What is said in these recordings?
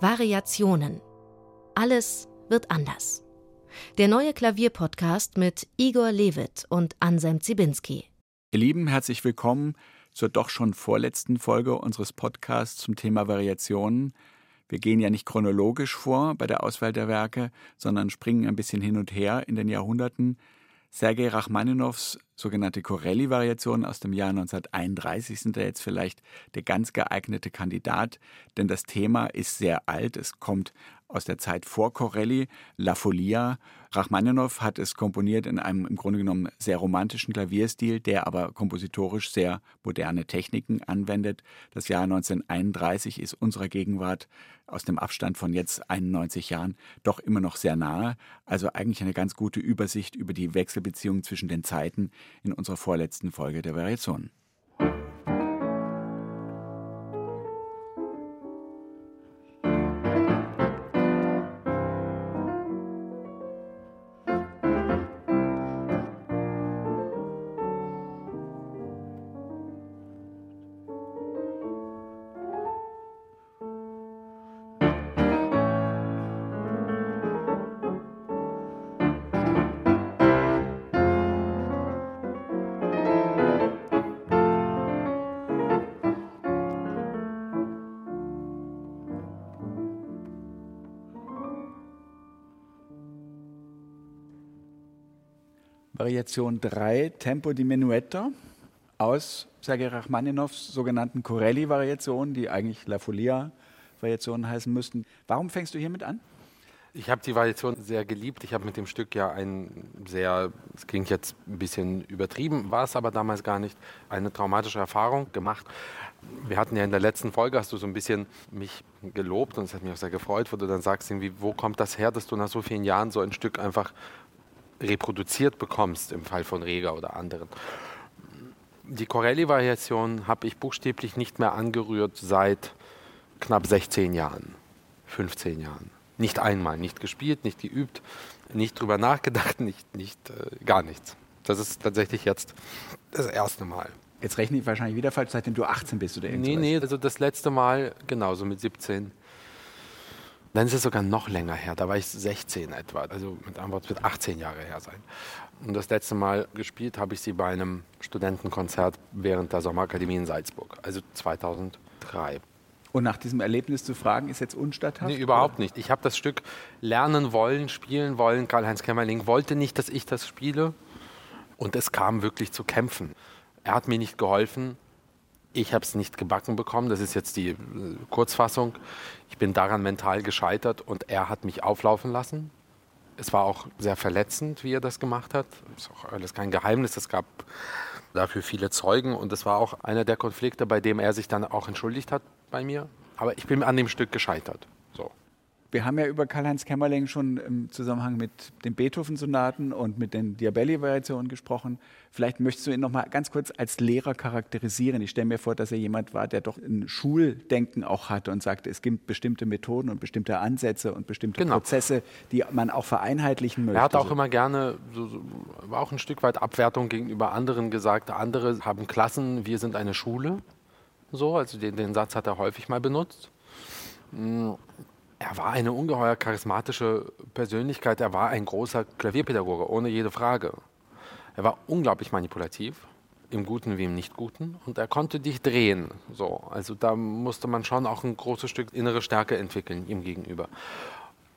Variationen. Alles wird anders. Der neue Klavierpodcast mit Igor Levit und Anselm Zibinski. Ihr Lieben, herzlich willkommen zur doch schon vorletzten Folge unseres Podcasts zum Thema Variationen. Wir gehen ja nicht chronologisch vor bei der Auswahl der Werke, sondern springen ein bisschen hin und her in den Jahrhunderten. Sergei Rachmaninows sogenannte Corelli-Variationen aus dem Jahr 1931 sind da jetzt vielleicht der ganz geeignete Kandidat, denn das Thema ist sehr alt. Es kommt aus der Zeit vor Corelli, La Folia. Rachmaninow hat es komponiert in einem im Grunde genommen sehr romantischen Klavierstil, der aber kompositorisch sehr moderne Techniken anwendet. Das Jahr 1931 ist unserer Gegenwart aus dem Abstand von jetzt 91 Jahren doch immer noch sehr nahe. Also eigentlich eine ganz gute Übersicht über die Wechselbeziehungen zwischen den Zeiten in unserer vorletzten Folge der Variationen. Variation 3, Tempo di Menuetto, aus Sergei Rachmaninows sogenannten Corelli-Variationen, die eigentlich La Folia-Variationen heißen müssten. Warum fängst du hiermit an? Ich habe die Variation sehr geliebt. Ich habe mit dem Stück ja ein sehr, es klingt jetzt ein bisschen übertrieben, war es aber damals gar nicht, eine traumatische Erfahrung gemacht. Wir hatten ja in der letzten Folge, hast du so ein bisschen mich gelobt und es hat mich auch sehr gefreut, wo du dann sagst, irgendwie, wo kommt das her, dass du nach so vielen Jahren so ein Stück einfach reproduziert bekommst, im Fall von Rega oder anderen. Die Corelli-Variation habe ich buchstäblich nicht mehr angerührt seit knapp 16 Jahren, 15 Jahren. Nicht einmal, nicht gespielt, nicht geübt, nicht drüber nachgedacht, nicht, nicht äh, gar nichts. Das ist tatsächlich jetzt das erste Mal. Jetzt rechne ich wahrscheinlich wieder falsch, seitdem du 18 bist oder irgendwas. Nee, nee, also das letzte Mal genauso mit 17. Dann ist es sogar noch länger her. Da war ich 16 etwa. Also mit anderen Worten, wird 18 Jahre her sein. Und das letzte Mal gespielt habe ich sie bei einem Studentenkonzert während der Sommerakademie in Salzburg, also 2003. Und nach diesem Erlebnis zu fragen, ist jetzt unstatthaft? Nee, überhaupt oder? nicht. Ich habe das Stück lernen wollen, spielen wollen. Karl-Heinz Kämmerling wollte nicht, dass ich das spiele. Und es kam wirklich zu Kämpfen. Er hat mir nicht geholfen. Ich habe es nicht gebacken bekommen, das ist jetzt die äh, Kurzfassung. Ich bin daran mental gescheitert und er hat mich auflaufen lassen. Es war auch sehr verletzend, wie er das gemacht hat. Das ist auch alles kein Geheimnis. Es gab dafür viele Zeugen und es war auch einer der Konflikte, bei dem er sich dann auch entschuldigt hat bei mir. Aber ich bin an dem Stück gescheitert. Wir haben ja über Karl-Heinz Kämmerling schon im Zusammenhang mit den Beethoven-Sonaten und mit den Diabelli-Variationen gesprochen. Vielleicht möchtest du ihn noch mal ganz kurz als Lehrer charakterisieren. Ich stelle mir vor, dass er jemand war, der doch ein Schuldenken auch hatte und sagte, es gibt bestimmte Methoden und bestimmte Ansätze und bestimmte genau. Prozesse, die man auch vereinheitlichen möchte. Er hat auch immer gerne, so, war auch ein Stück weit Abwertung gegenüber anderen gesagt. Andere haben Klassen, wir sind eine Schule. So, also den, den Satz hat er häufig mal benutzt hm, er war eine ungeheuer charismatische Persönlichkeit. Er war ein großer Klavierpädagoge, ohne jede Frage. Er war unglaublich manipulativ, im Guten wie im Nicht-Guten. Und er konnte dich drehen. So. Also da musste man schon auch ein großes Stück innere Stärke entwickeln ihm gegenüber.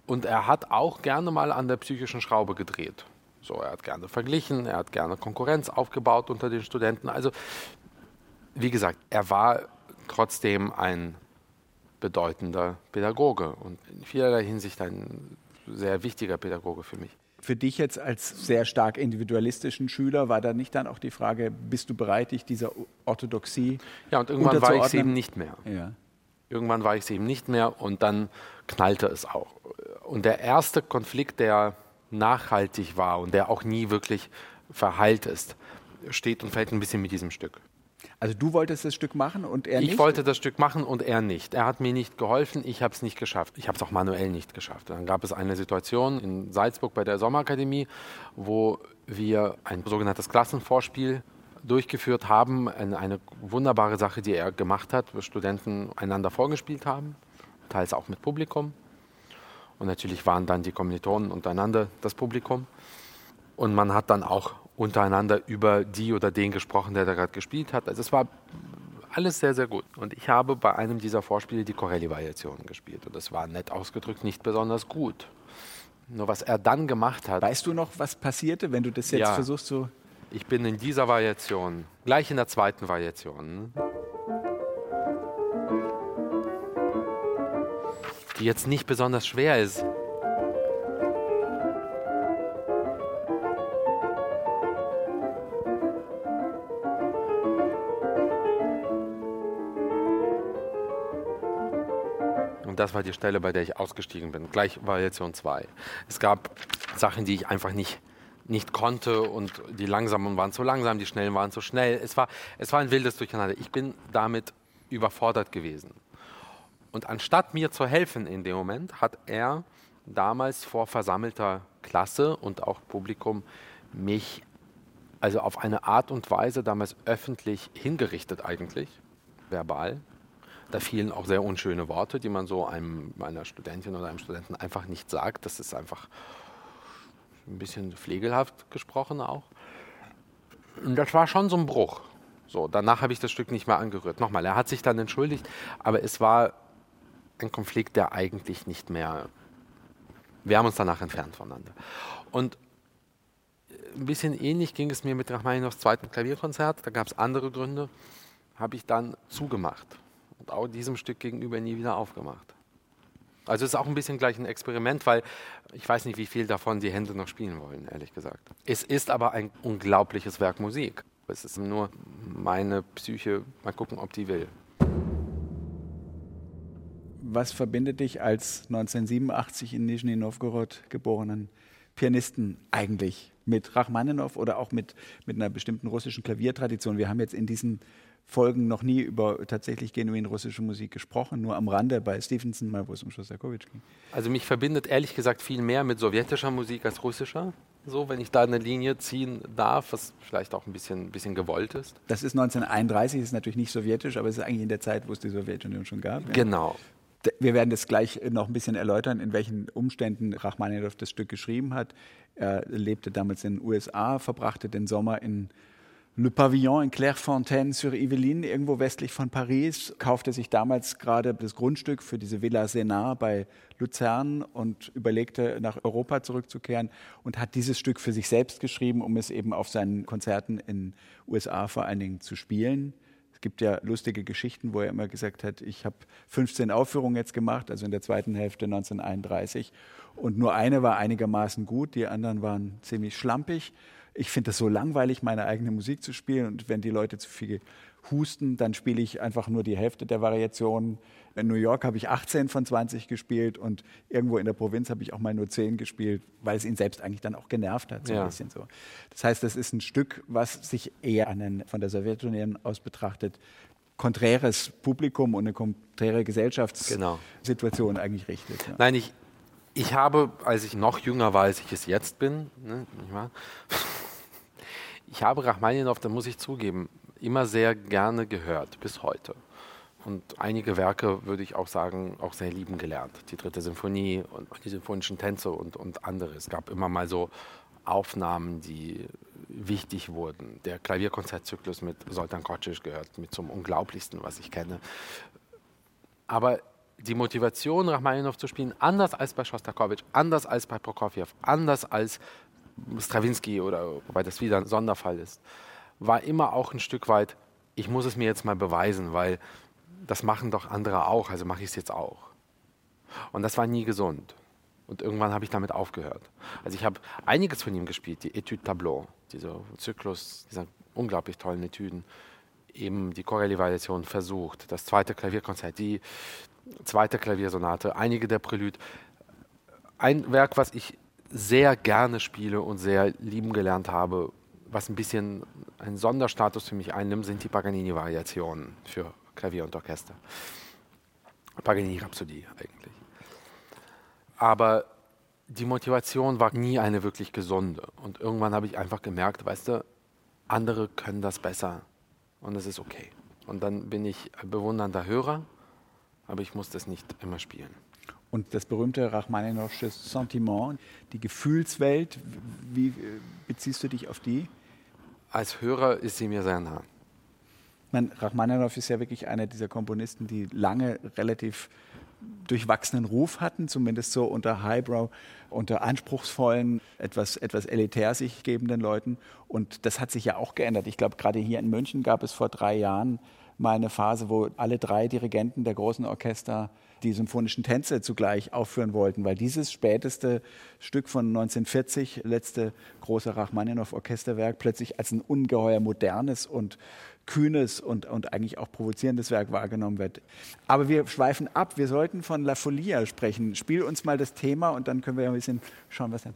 Und er hat auch gerne mal an der psychischen Schraube gedreht. So, er hat gerne verglichen, er hat gerne Konkurrenz aufgebaut unter den Studenten. Also, wie gesagt, er war trotzdem ein bedeutender Pädagoge und in vielerlei Hinsicht ein sehr wichtiger Pädagoge für mich. Für dich jetzt als sehr stark individualistischen Schüler war da nicht dann auch die Frage, bist du bereit, dich dieser Orthodoxie Ja, und irgendwann war ich es eben nicht mehr. Ja. Irgendwann war ich es eben nicht mehr und dann knallte es auch. Und der erste Konflikt, der nachhaltig war und der auch nie wirklich verheilt ist, steht und fällt ein bisschen mit diesem Stück. Also du wolltest das Stück machen und er nicht? Ich wollte das Stück machen und er nicht. Er hat mir nicht geholfen, ich habe es nicht geschafft. Ich habe es auch manuell nicht geschafft. Dann gab es eine Situation in Salzburg bei der Sommerakademie, wo wir ein sogenanntes Klassenvorspiel durchgeführt haben. Eine, eine wunderbare Sache, die er gemacht hat, wo Studenten einander vorgespielt haben. teils auch mit Publikum. Und natürlich waren dann die Kommilitonen untereinander das Publikum. Und man hat dann auch untereinander über die oder den gesprochen, der da gerade gespielt hat. Also es war alles sehr, sehr gut. Und ich habe bei einem dieser Vorspiele die Corelli-Variationen gespielt. Und das war nett ausgedrückt nicht besonders gut. Nur was er dann gemacht hat. Weißt du noch, was passierte, wenn du das jetzt Ja. versuchst zu. Ich bin in dieser Variation, gleich in der zweiten Variation, die jetzt nicht besonders schwer ist. Das war die Stelle, bei der ich ausgestiegen bin. Gleich Variation 2. Es gab Sachen, die ich einfach nicht, nicht konnte und die langsamen waren zu langsam, die schnellen waren zu schnell. Es war, es war ein wildes Durcheinander. Ich bin damit überfordert gewesen. Und anstatt mir zu helfen in dem Moment, hat er damals vor versammelter Klasse und auch Publikum mich also auf eine Art und Weise damals öffentlich hingerichtet eigentlich, verbal. Da fielen auch sehr unschöne Worte, die man so einem, einer Studentin oder einem Studenten einfach nicht sagt. Das ist einfach ein bisschen pflegelhaft gesprochen auch. Und das war schon so ein Bruch. So, danach habe ich das Stück nicht mehr angerührt. Nochmal, er hat sich dann entschuldigt, aber es war ein Konflikt, der eigentlich nicht mehr. Wir haben uns danach entfernt voneinander. Und ein bisschen ähnlich ging es mir mit Rachmaninows zweiten Klavierkonzert. Da gab es andere Gründe. Habe ich dann zugemacht und auch diesem Stück gegenüber nie wieder aufgemacht. Also es ist auch ein bisschen gleich ein Experiment, weil ich weiß nicht, wie viel davon die Hände noch spielen wollen, ehrlich gesagt. Es ist aber ein unglaubliches Werk Musik. Es ist nur meine Psyche, mal gucken, ob die will. Was verbindet dich als 1987 in Nizhny Novgorod geborenen Pianisten eigentlich mit Rachmaninow oder auch mit, mit einer bestimmten russischen Klaviertradition? Wir haben jetzt in diesen Folgen noch nie über tatsächlich genuin russische Musik gesprochen, nur am Rande bei Stevenson, mal wo es um Schostakowitsch ging. Also mich verbindet ehrlich gesagt viel mehr mit sowjetischer Musik als russischer. So, wenn ich da eine Linie ziehen darf, was vielleicht auch ein bisschen, bisschen gewollt ist. Das ist 1931, ist natürlich nicht sowjetisch, aber es ist eigentlich in der Zeit, wo es die Sowjetunion schon gab. ja. Genau. Wir werden das gleich noch ein bisschen erläutern, in welchen Umständen Rachmaninow das Stück geschrieben hat. Er lebte damals in den USA, verbrachte den Sommer in Le Pavillon in Clairefontaine-sur-Yvelines, irgendwo westlich von Paris, kaufte sich damals gerade das Grundstück für diese Villa Sénat bei Luzern und überlegte, nach Europa zurückzukehren und hat dieses Stück für sich selbst geschrieben, um es eben auf seinen Konzerten in USA vor allen Dingen zu spielen. Es gibt ja lustige Geschichten, wo er immer gesagt hat, ich habe 15 Aufführungen jetzt gemacht, also in der zweiten Hälfte 1931. Und nur eine war einigermaßen gut, die anderen waren ziemlich schlampig. Ich finde es so langweilig, meine eigene Musik zu spielen. Und wenn die Leute zu viel husten, dann spiele ich einfach nur die Hälfte der Variationen. In New York habe ich 18 von 20 gespielt und irgendwo in der Provinz habe ich auch mal nur 10 gespielt, weil es ihn selbst eigentlich dann auch genervt hat, so Ja. ein bisschen so. Das heißt, das ist ein Stück, was sich eher an ein von der Sowjetunion aus betrachtet konträres Publikum und eine konträre Gesellschaftssituation eigentlich richtet. Ja. Nein, ich, ich habe, als ich noch jünger war, als ich es jetzt bin, ne, nicht wahr? Ich habe Rachmaninow, da muss ich zugeben, immer sehr gerne gehört, bis heute. Und einige Werke würde ich auch sagen, auch sehr lieben gelernt. Die dritte Sinfonie und die sinfonischen Tänze und, und andere. Es gab immer mal so Aufnahmen, die wichtig wurden. Der Klavierkonzertzyklus mit Soltan Kocic gehört mit zum Unglaublichsten, was ich kenne. Aber die Motivation, Rachmaninow zu spielen, anders als bei Schostakowitsch, anders als bei Prokofjew, anders als Stravinsky oder wobei das wieder ein Sonderfall ist, war immer auch ein Stück weit, ich muss es mir jetzt mal beweisen, weil das machen doch andere auch, also mache ich es jetzt auch. Und das war nie gesund. Und irgendwann habe ich damit aufgehört. Also ich habe einiges von ihm gespielt, die Etude Tableau, dieser Zyklus, dieser unglaublich tollen Etüden, eben die Corelli-Variation versucht, das zweite Klavierkonzert, die zweite Klaviersonate, einige der Prelude. Ein Werk, was ich sehr gerne spiele und sehr lieben gelernt habe, was ein bisschen einen Sonderstatus für mich einnimmt, sind die Paganini-Variationen für Klavier und Orchester. Paganini-Rhapsodie eigentlich. Aber die Motivation war nie eine wirklich gesunde. Und irgendwann habe ich einfach gemerkt, weißt du, andere können das besser und das ist okay. Und dann bin ich bewundernder Hörer, aber ich muss das nicht immer spielen. Und das berühmte Rachmaninoffsche Sentiment, die Gefühlswelt, wie beziehst du dich auf die? Als Hörer ist sie mir sehr nah. Man, Rachmaninoff ist ja wirklich einer dieser Komponisten, die lange relativ durchwachsenen Ruf hatten, zumindest so unter Highbrow, unter anspruchsvollen, etwas, etwas elitär sich gebenden Leuten. Und das hat sich ja auch geändert. Ich glaube, gerade hier in München gab es vor drei Jahren mal eine Phase, wo alle drei Dirigenten der großen Orchester die symphonischen Tänze zugleich aufführen wollten, weil dieses späteste Stück von 1940, letzte große Rachmaninow-Orchesterwerk, plötzlich als ein ungeheuer modernes und kühnes und, und eigentlich auch provozierendes Werk wahrgenommen wird. Aber wir schweifen ab. Wir sollten von La Folia sprechen. Spiel uns mal das Thema und dann können wir ein bisschen schauen, was dann.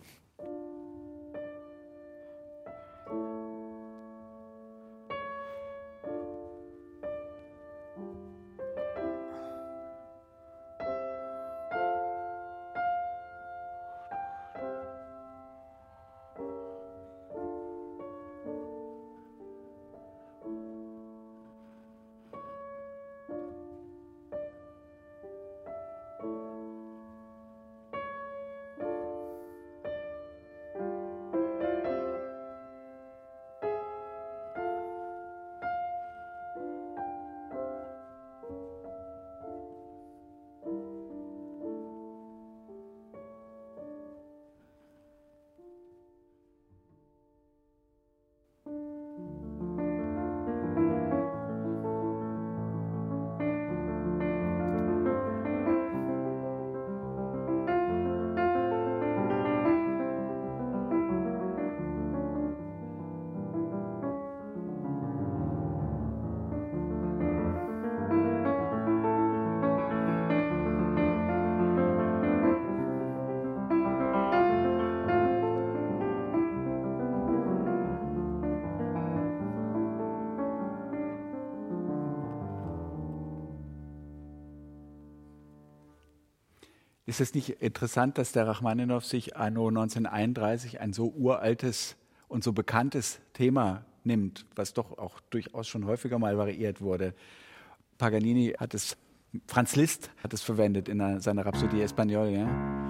Ist es nicht interessant, dass der Rachmaninow sich anno 1931 ein so uraltes und so bekanntes Thema nimmt, was doch auch durchaus schon häufiger mal variiert wurde? Paganini hat es, Franz Liszt hat es verwendet in seiner Rhapsodie Espagnole. Ja?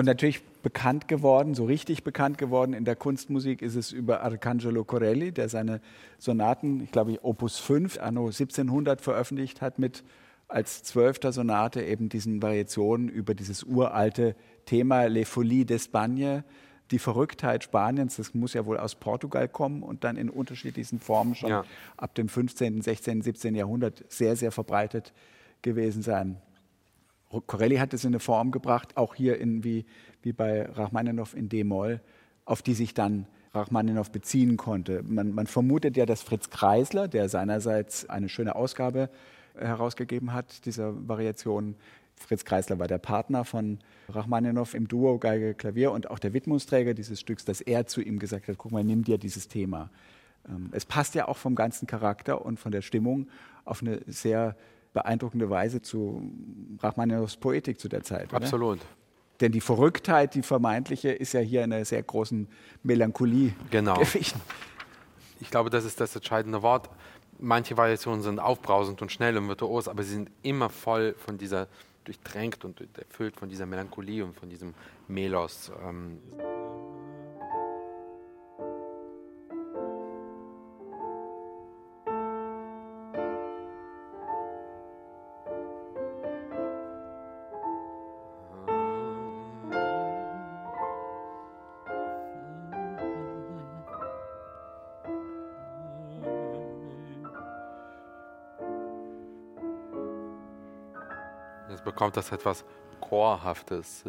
Und natürlich bekannt geworden, so richtig bekannt geworden in der Kunstmusik ist es über Arcangelo Corelli, der seine Sonaten, ich glaube Opus 5, anno 1700 veröffentlicht hat mit als zwölfter Sonate eben diesen Variationen über dieses uralte Thema Les Folies d'Espagne, die Verrücktheit Spaniens, das muss ja wohl aus Portugal kommen und dann in unterschiedlichsten Formen schon ja. ab dem 15., 16., 17. Jahrhundert sehr, sehr verbreitet gewesen sein. Corelli hat es in eine Form gebracht, auch hier in, wie, wie bei Rachmaninow in D-Moll, auf die sich dann Rachmaninow beziehen konnte. Man, man, vermutet ja, dass Fritz Kreisler, der seinerseits eine schöne Ausgabe äh, herausgegeben hat, dieser Variation, Fritz Kreisler war der Partner von Rachmaninow im Duo Geige Klavier und auch der Widmungsträger dieses Stücks, dass er zu ihm gesagt hat, guck mal, nimm dir dieses Thema. Ähm, es passt ja auch vom ganzen Charakter und von der Stimmung auf eine sehr beeindruckende Weise zu Rachmaninows Poetik zu der Zeit. Absolut. Oder? Denn die Verrücktheit, die vermeintliche, ist ja hier eine sehr großen Melancholie genau. gewichen. Ich glaube, das ist das entscheidende Wort. Manche Variationen sind aufbrausend und schnell und virtuos, aber sie sind immer voll von dieser, durchtränkt und erfüllt von dieser Melancholie und von diesem Melos. Ähm Bekommt das etwas Chorhaftes.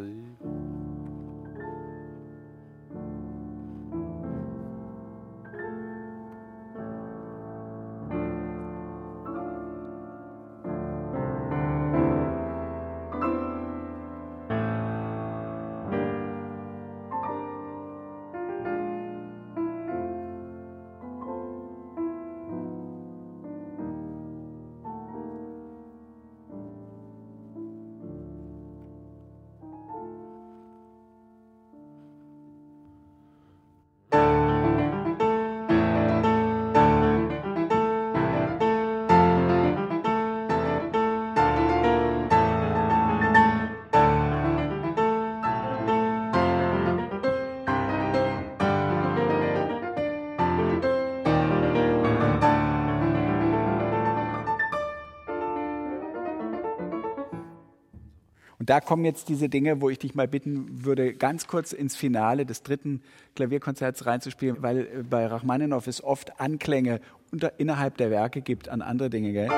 Da kommen jetzt diese Dinge, wo ich dich mal bitten würde, ganz kurz ins Finale des dritten Klavierkonzerts reinzuspielen, weil äh, bei Rachmaninow es oft Anklänge unter, innerhalb der Werke gibt an andere Dinge. Gell?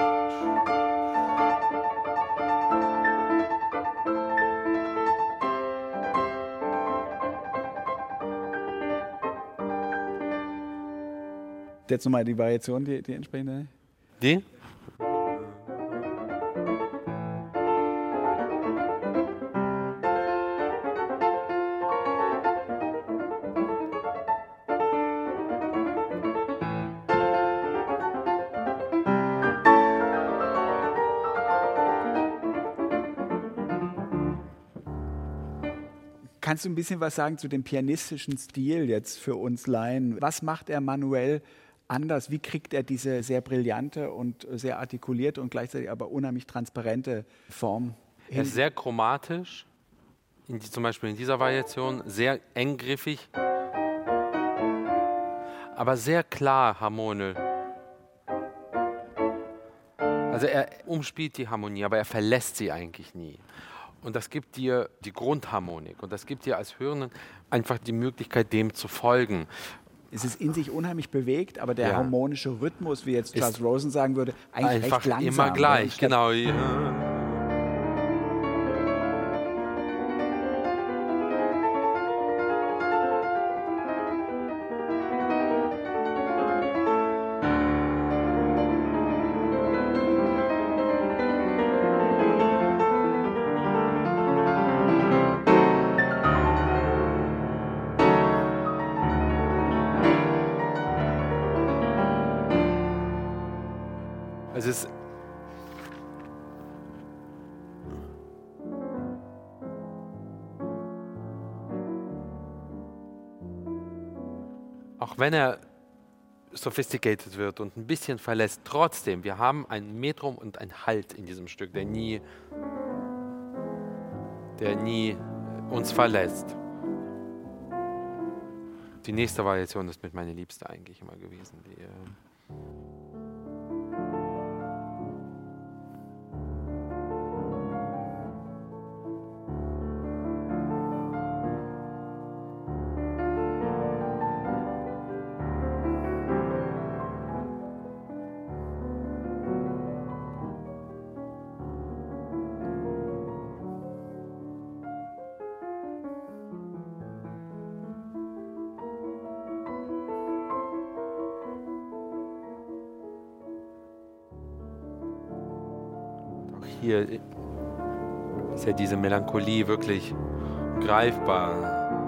Jetzt nochmal die Variation, die, die entsprechende. Die? Kannst du ein bisschen was sagen zu dem pianistischen Stil jetzt für uns Laien? Was macht er manuell anders? Wie kriegt er diese sehr brillante und sehr artikulierte und gleichzeitig aber unheimlich transparente Form hin? Er ist sehr chromatisch, die, zum Beispiel in dieser Variation, sehr enggriffig, aber sehr klar harmonisch. Also er umspielt die Harmonie, aber er verlässt sie eigentlich nie. Und das gibt dir die Grundharmonik und das gibt dir als Hörenden einfach die Möglichkeit, dem zu folgen es ist in sich unheimlich bewegt, aber der ja. harmonische Rhythmus, wie jetzt Charles Rosen sagen würde, eigentlich einfach recht langsam. immer gleich, genau. Ja. Auch wenn er sophisticated wird und ein bisschen verlässt, trotzdem, wir haben ein Metrum und ein Halt in diesem Stück, der nie, der nie uns verlässt. Die nächste Variation ist mit meiner Liebste eigentlich immer gewesen. Die, ist ja diese Melancholie wirklich greifbar.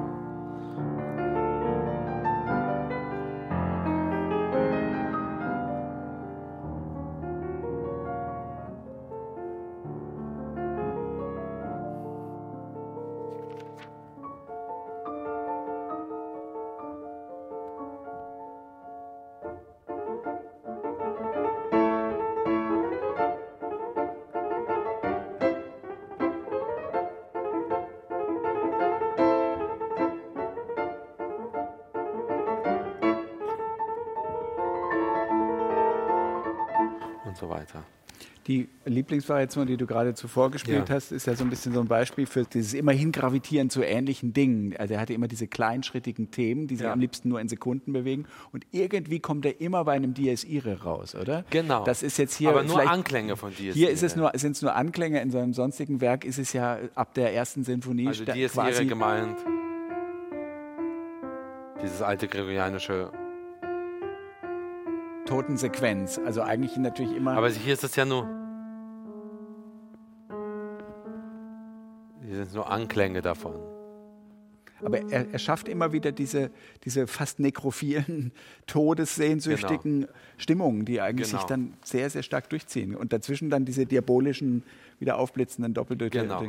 Lieblingsvariation, die du gerade zuvor gespielt ja. hast, ist ja so ein bisschen so ein Beispiel für dieses immerhin Gravitieren zu ähnlichen Dingen. Also er hatte immer diese kleinschrittigen Themen, die sich ja. am liebsten nur in Sekunden bewegen. Und irgendwie kommt er immer bei einem Dies Irae raus, oder? Genau. Das ist jetzt hier Aber nur Anklänge von Dies Hier ist es nur, sind es nur Anklänge. In seinem sonstigen Werk ist es ja ab der ersten Sinfonie also Dies Irae gemeint. Dieses alte gregorianische Totensequenz. Also eigentlich natürlich immer. Aber hier ist es ja nur. Hier sind nur Anklänge davon. Aber er, er, schafft immer wieder diese, diese fast nekrophilen, todessehnsüchtigen genau. Stimmungen, die eigentlich genau. sich dann sehr, sehr stark durchziehen. Und dazwischen dann diese diabolischen, wieder aufblitzenden Doppeldeutige. Genau.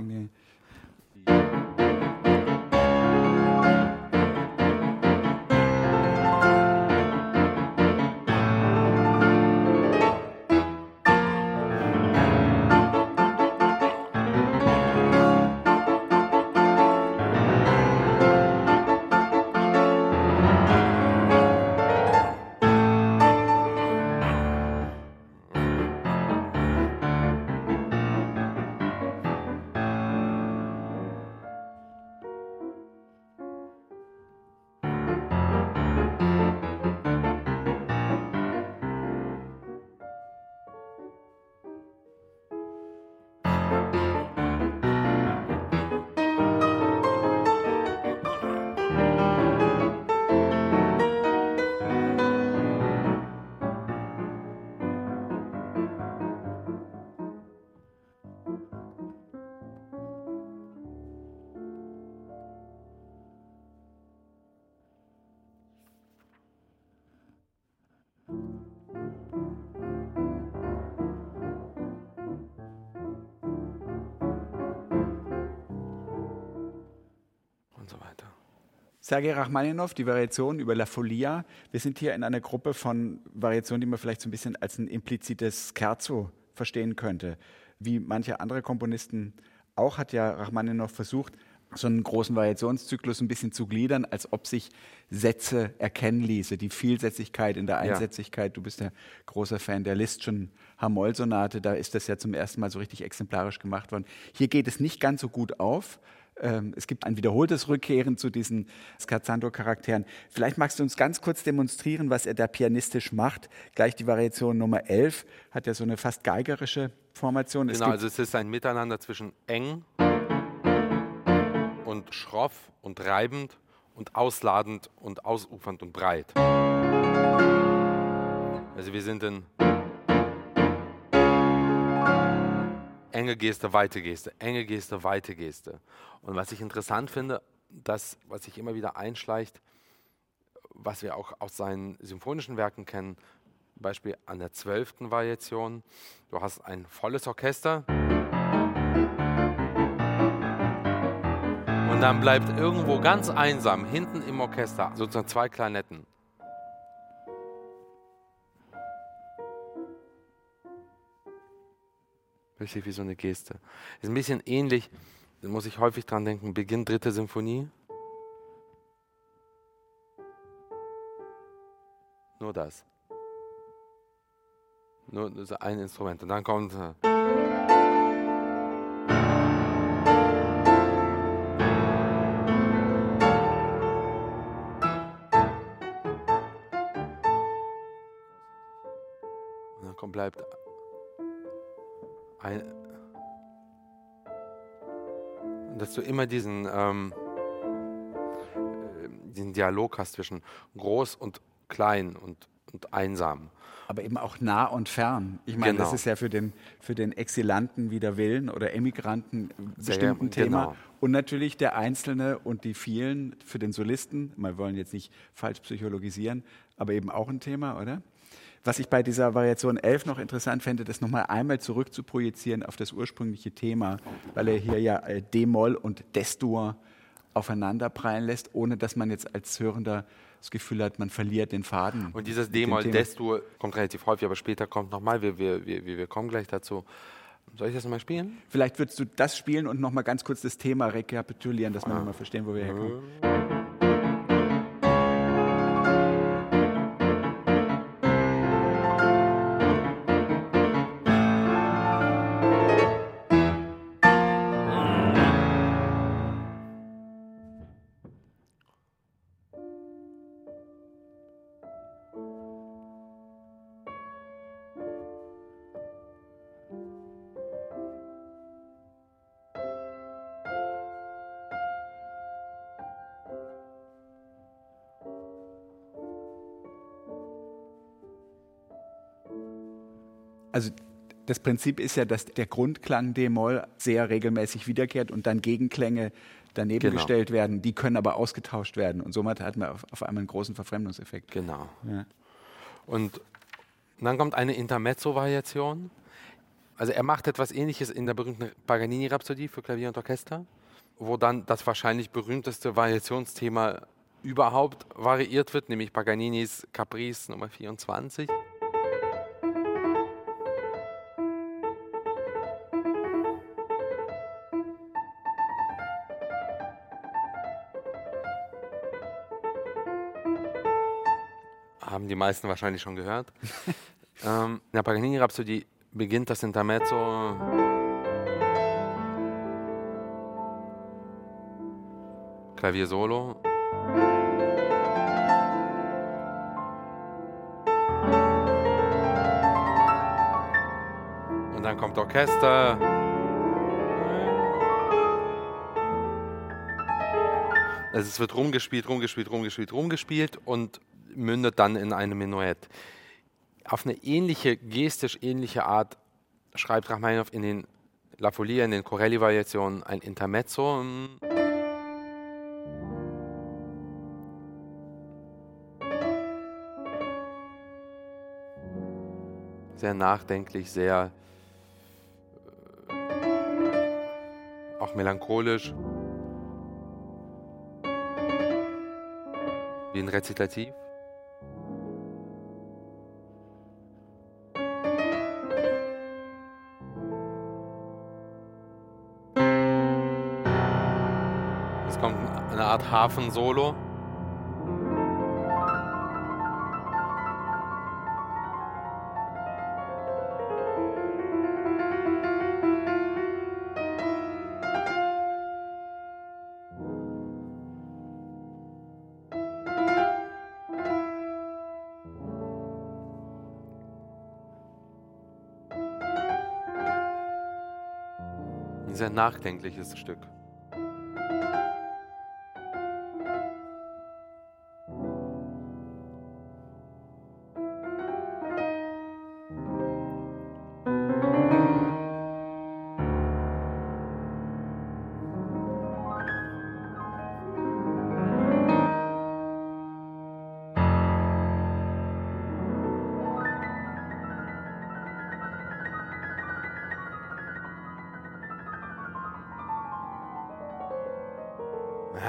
Sergei Rachmaninow, die Variation über La Folia. Wir sind hier in einer Gruppe von Variationen, die man vielleicht so ein bisschen als ein implizites Scherzo verstehen könnte. Wie manche andere Komponisten auch, hat ja Rachmaninow versucht, so einen großen Variationszyklus ein bisschen zu gliedern, als ob sich Sätze erkennen ließe. Die Vielsätzigkeit in der Einsätzigkeit. Ja. Du bist ja großer Fan der Liszt'schen Hamoll-Sonate. Da ist das ja zum ersten Mal so richtig exemplarisch gemacht worden. Hier geht es nicht ganz so gut auf. Ähm, es gibt ein wiederholtes Rückkehren zu diesen Scherzando-Charakteren. Vielleicht magst du uns ganz kurz demonstrieren, was er da pianistisch macht. Gleich die Variation Nummer 11 hat ja so eine fast geigerische Formation. Genau, es also es ist ein Miteinander zwischen eng und schroff und reibend und ausladend und ausufernd und breit. Also wir sind in enge Geste, weite Geste, enge Geste, weite Geste. Und was ich interessant finde, das, was sich immer wieder einschleicht, was wir auch aus seinen symphonischen Werken kennen, Beispiel an der zwölften Variation, du hast ein volles Orchester und dann bleibt irgendwo ganz einsam hinten im Orchester sozusagen zwei Klarinetten. Richtig wie so eine Geste. Ist ein bisschen ähnlich, da muss ich häufig dran denken, Beginn dritte Symphonie. Nur das. Nur ein Instrument. Und dann kommt. Äh, Und dann bleibt ein, dass du immer diesen, ähm, äh, diesen Dialog hast zwischen groß und klein und, und einsam. Aber eben auch nah und fern. Ich meine, genau. das ist ja für den, für den Exilanten wider Willen oder Emigranten bestimmt ein Thema. Genau. Und natürlich der Einzelne und die vielen für den Solisten. Wir wollen jetzt nicht falsch psychologisieren, aber eben auch ein Thema, oder? Was ich bei dieser Variation 11 noch interessant fände, das nochmal einmal zurück zu projizieren auf das ursprüngliche Thema, weil er hier ja äh, D-Moll und Destur aufeinander prallen lässt, ohne dass man jetzt als Hörender das Gefühl hat, man verliert den Faden. Und dieses D-Moll, Destur kommt relativ häufig, aber später kommt nochmal, wir, wir, wir, wir kommen gleich dazu. Soll ich das nochmal spielen? Vielleicht würdest du das spielen und nochmal ganz kurz das Thema rekapitulieren, dass wir ah. nochmal verstehen, wo wir herkommen. Das Prinzip ist ja, dass der Grundklang D-Moll sehr regelmäßig wiederkehrt und dann Gegenklänge daneben genau. gestellt werden. Die können aber ausgetauscht werden und somit hat man auf, auf einmal einen großen Verfremdungseffekt. Genau. Ja. Und dann kommt eine Intermezzo-Variation. Also er macht etwas Ähnliches in der berühmten Paganini-Rhapsodie für Klavier und Orchester, wo dann das wahrscheinlich berühmteste Variationsthema überhaupt variiert wird, nämlich Paganinis Caprice Nummer 24. die meisten wahrscheinlich schon gehört. ähm, in der Paganini-Rhapsodie beginnt das Intermezzo. Klavier Solo. Und dann kommt Orchester. Also es wird rumgespielt, rumgespielt, rumgespielt, rumgespielt und mündet dann in eine Menuett. Auf eine ähnliche, gestisch ähnliche Art schreibt Rachmaninow in den La Folia, in den Corelli-Variationen ein Intermezzo. Sehr nachdenklich, sehr äh, auch melancholisch. wie ein Rezitativ. Hafen-Solo. Ein sehr nachdenkliches Stück.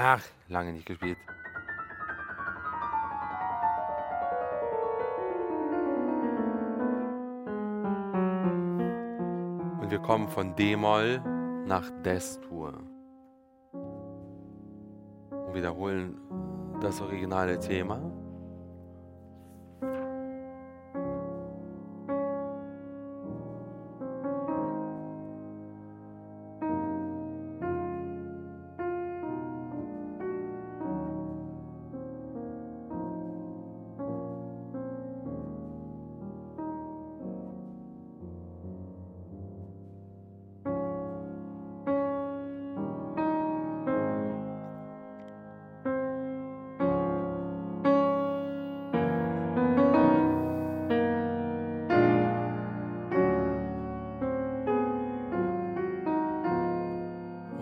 Ach, lange nicht gespielt. Und wir kommen von D-Moll nach Des-Dur. Und wiederholen das originale Thema.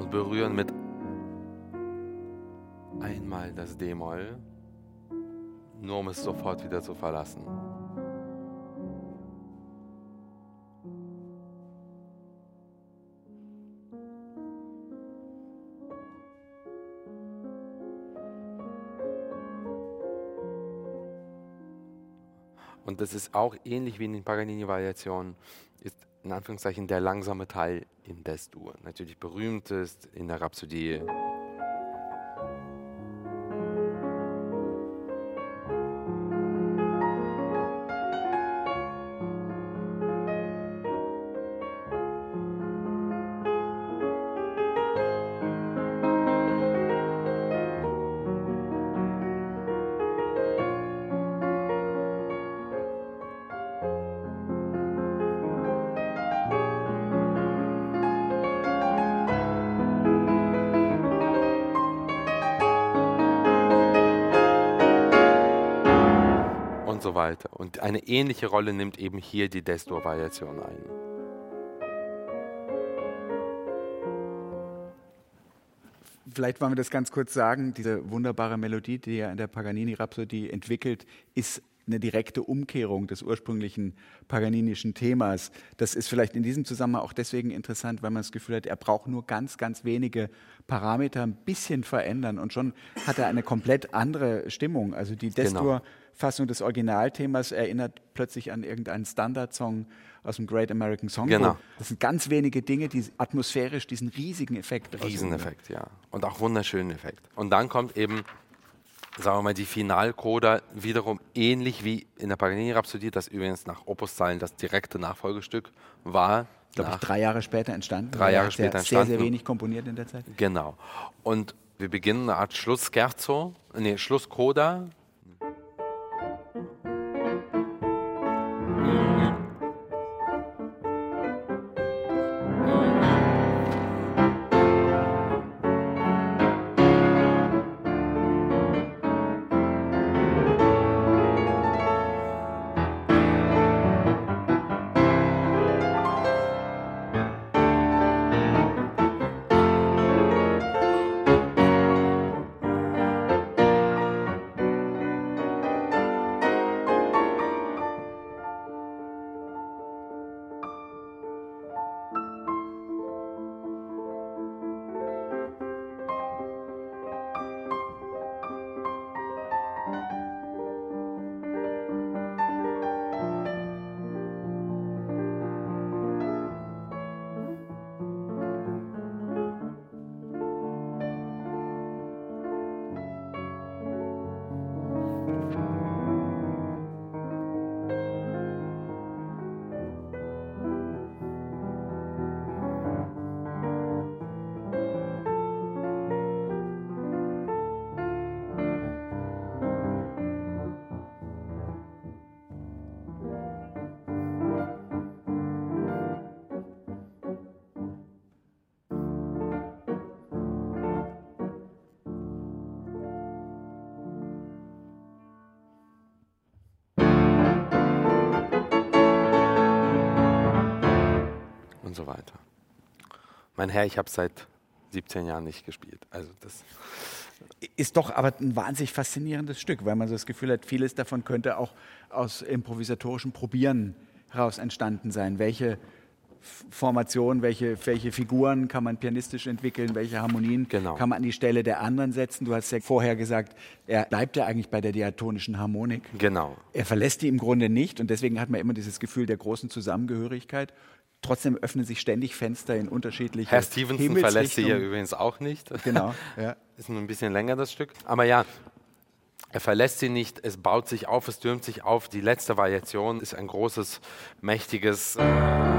Und berühren mit einmal das D-Moll, nur um es sofort wieder zu verlassen. Und das ist auch ähnlich wie in den Paganini-Variationen, in Anführungszeichen der langsame Teil in Des-Dur. Natürlich berühmtest in der Rhapsodie. Ähnliche Rolle nimmt eben hier die Destur-Variation ein. Vielleicht wollen wir das ganz kurz sagen. Diese wunderbare Melodie, die er in der Paganini-Rhapsodie entwickelt, ist eine direkte Umkehrung des ursprünglichen paganisischen Themas. Das ist vielleicht in diesem Zusammenhang auch deswegen interessant, weil man das Gefühl hat, er braucht nur ganz, ganz wenige Parameter ein bisschen verändern und schon hat er eine komplett andere Stimmung. Also die Destur-Fassung des Originalthemas erinnert plötzlich an irgendeinen Standardsong aus dem Great American Songbook. Genau. Das sind ganz wenige Dinge, die atmosphärisch diesen riesigen Effekt Rieseneffekt, ja. Und auch wunderschönen Effekt. Und dann kommt eben sagen wir mal, die Finalcoda wiederum ähnlich wie in der Paganini-Rhapsodie, das übrigens nach Opuszahlen das direkte Nachfolgestück war. glaube ich, drei Jahre später entstanden. Drei Jahre später sehr, entstanden. Sehr, sehr wenig komponiert in der Zeit. Genau. Und wir beginnen eine Art Schlussscherzo, nee, Schlusscoda. So weiter. Mein Herr, ich habe seit 17 Jahren nicht gespielt. Also das ist doch aber ein wahnsinnig faszinierendes Stück, weil man so das Gefühl hat, vieles davon könnte auch aus improvisatorischem Probieren heraus entstanden sein. Welche Formation, welche, welche Figuren kann man pianistisch entwickeln, welche Harmonien genau. kann man an die Stelle der anderen setzen. Du hast ja vorher gesagt, er bleibt ja eigentlich bei der diatonischen Harmonik. Genau. Er verlässt die im Grunde nicht und deswegen hat man immer dieses Gefühl der großen Zusammengehörigkeit. Trotzdem öffnen sich ständig Fenster in unterschiedliche Herr Stevenson verlässt sie ja übrigens auch nicht. Genau. Ja. Ist nur ein bisschen länger das Stück. Aber ja, er verlässt sie nicht, es baut sich auf, es türmt sich auf. Die letzte Variation ist ein großes, mächtiges. Äh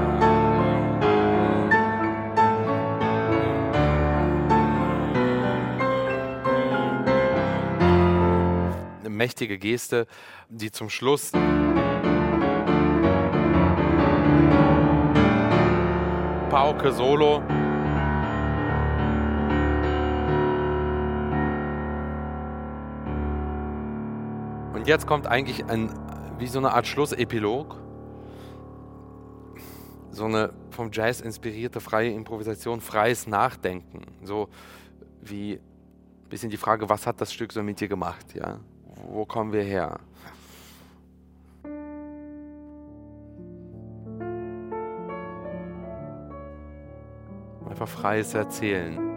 mächtige Geste, die zum Schluss Pauke Solo. Und jetzt kommt eigentlich ein, wie so eine Art Schlussepilog. So eine vom Jazz inspirierte freie Improvisation, freies Nachdenken. So wie ein bisschen die Frage, was hat das Stück so mit dir gemacht? Ja? wo kommen wir her? Einfach freies Erzählen.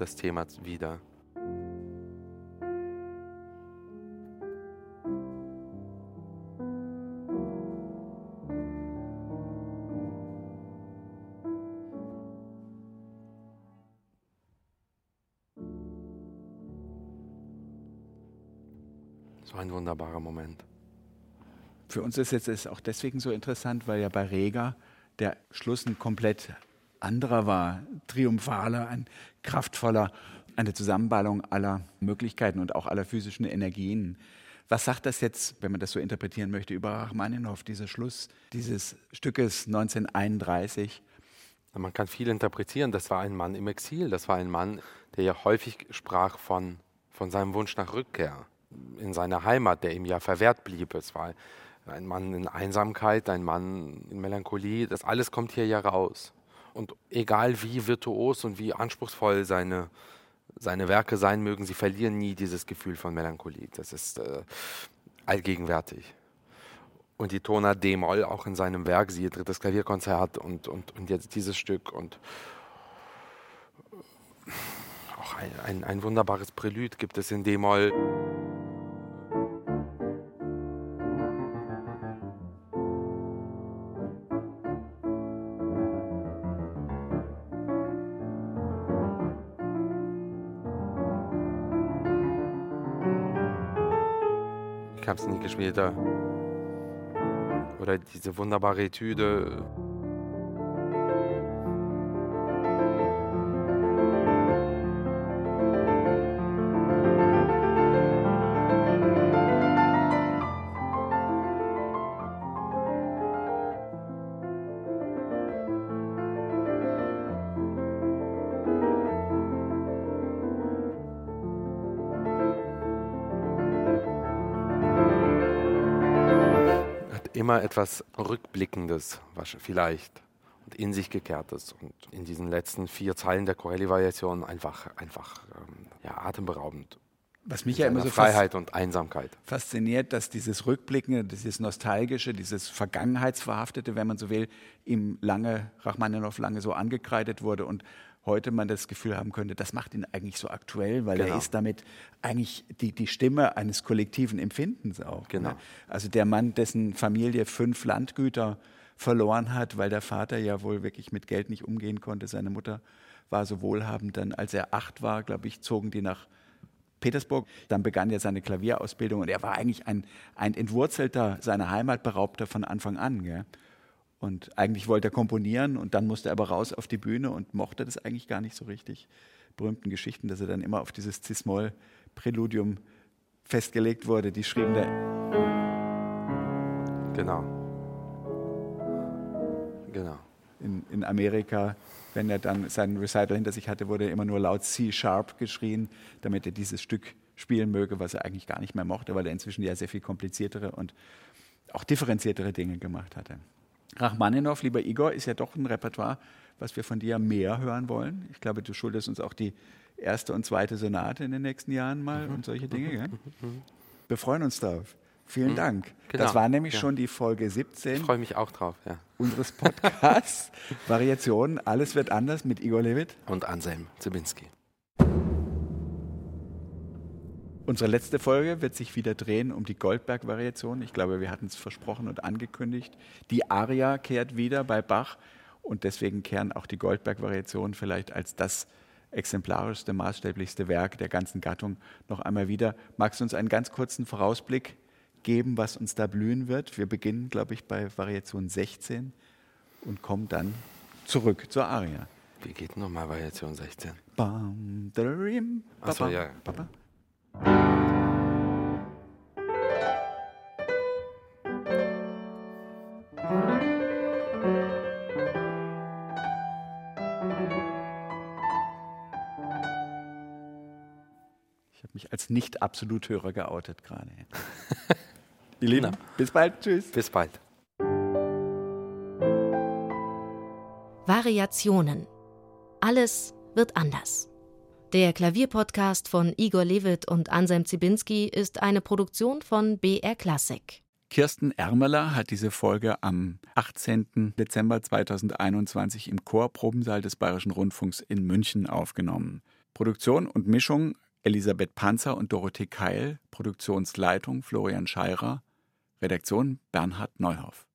Das Thema wieder. So ein wunderbarer Moment. Für uns ist es auch deswegen so interessant, weil ja bei Rega der Schluss ein komplett anderer war, triumphaler, ein kraftvoller, eine Zusammenballung aller Möglichkeiten und auch aller physischen Energien. Was sagt das jetzt, wenn man das so interpretieren möchte, über Rachmaninow, dieser Schluss dieses Stückes 1931? Man kann viel interpretieren. Das war ein Mann im Exil. Das war ein Mann, der ja häufig sprach von, von seinem Wunsch nach Rückkehr in seine Heimat, der ihm ja verwehrt blieb. Es war ein Mann in Einsamkeit, ein Mann in Melancholie. Das alles kommt hier ja raus. Und egal wie virtuos und wie anspruchsvoll seine, seine Werke sein mögen, sie verlieren nie dieses Gefühl von Melancholie. Das ist äh, allgegenwärtig. Und die Toner D-Moll auch in seinem Werk, siehe drittes Klavierkonzert und, und, und jetzt dieses Stück und auch ein, ein, ein wunderbares Prälude gibt es in D-Moll. Habe es nie gespielt. Oder diese wunderbare Etüde. Immer etwas Rückblickendes, vielleicht und in sich gekehrtes. Und in diesen letzten vier Zeilen der Corelli-Variation einfach, einfach ähm, ja, atemberaubend. Was mich ja immer so Freiheit und Einsamkeit fasziniert, dass dieses Rückblickende, dieses Nostalgische, dieses Vergangenheitsverhaftete, wenn man so will, ihm lange, Rachmaninow lange so angekreidet wurde und heute man das Gefühl haben könnte, das macht ihn eigentlich so aktuell, weil Genau. er ist damit eigentlich die, die Stimme eines kollektiven Empfindens auch. Genau. Ne? Also der Mann, dessen Familie fünf Landgüter verloren hat, weil der Vater ja wohl wirklich mit Geld nicht umgehen konnte. Seine Mutter war so wohlhabend. Dann, als er acht war, glaube ich, zogen die nach Petersburg. Dann begann er seine Klavierausbildung und er war eigentlich ein, ein Entwurzelter seiner Heimat, Beraubter von Anfang an. Gell? Und eigentlich wollte er komponieren und dann musste er aber raus auf die Bühne und mochte das eigentlich gar nicht so richtig. Berühmten Geschichten, dass er dann immer auf dieses Cis-Moll-Präludium festgelegt wurde. Die schrieben da Genau. Genau. in, in Amerika, wenn er dann seinen Recital hinter sich hatte, wurde immer nur laut C-Sharp geschrien, damit er dieses Stück spielen möge, was er eigentlich gar nicht mehr mochte, weil er inzwischen ja sehr viel kompliziertere und auch differenziertere Dinge gemacht hatte. Rachmaninow, lieber Igor, ist ja doch ein Repertoire, was wir von dir mehr hören wollen. Ich glaube, du schuldest uns auch die erste und zweite Sonate in den nächsten Jahren mal und solche Dinge. Gell? Wir freuen uns darauf. Vielen Dank. Genau. Das war nämlich Ja. schon die Folge 17 Ich freue mich auch drauf, ja. unseres Podcasts. Variationen, alles wird anders mit Igor Levit. Und Anselm Zibinski. Unsere letzte Folge wird sich wieder drehen um die Goldberg-Variation. Ich glaube, wir hatten es versprochen und angekündigt. Die Aria kehrt wieder bei Bach und deswegen kehren auch die Goldberg-Variationen vielleicht als das exemplarischste, maßstäblichste Werk der ganzen Gattung noch einmal wieder. Magst du uns einen ganz kurzen Vorausblick geben, was uns da blühen wird? Wir beginnen, glaube ich, bei Variation 16 und kommen dann zurück zur Aria. Wie geht nochmal Variation 16? Bam, dadarim, Ach so, baba, ja. baba. Ich als Nicht-Absoluthörer geoutet gerade. Ihr Lieben, Genau. bis bald. Tschüss. Bis bald. Variationen. Alles wird anders. Der Klavierpodcast von Igor Levit und Anselm Zibinski ist eine Produktion von BR Classic. Kirsten Ermeler hat diese Folge am 18. Dezember 2021 im Chorprobensaal des Bayerischen Rundfunks in München aufgenommen. Produktion und Mischung Elisabeth Panzer und Dorothee Keil, Produktionsleitung Florian Scheirer, Redaktion Bernhard Neuhoff.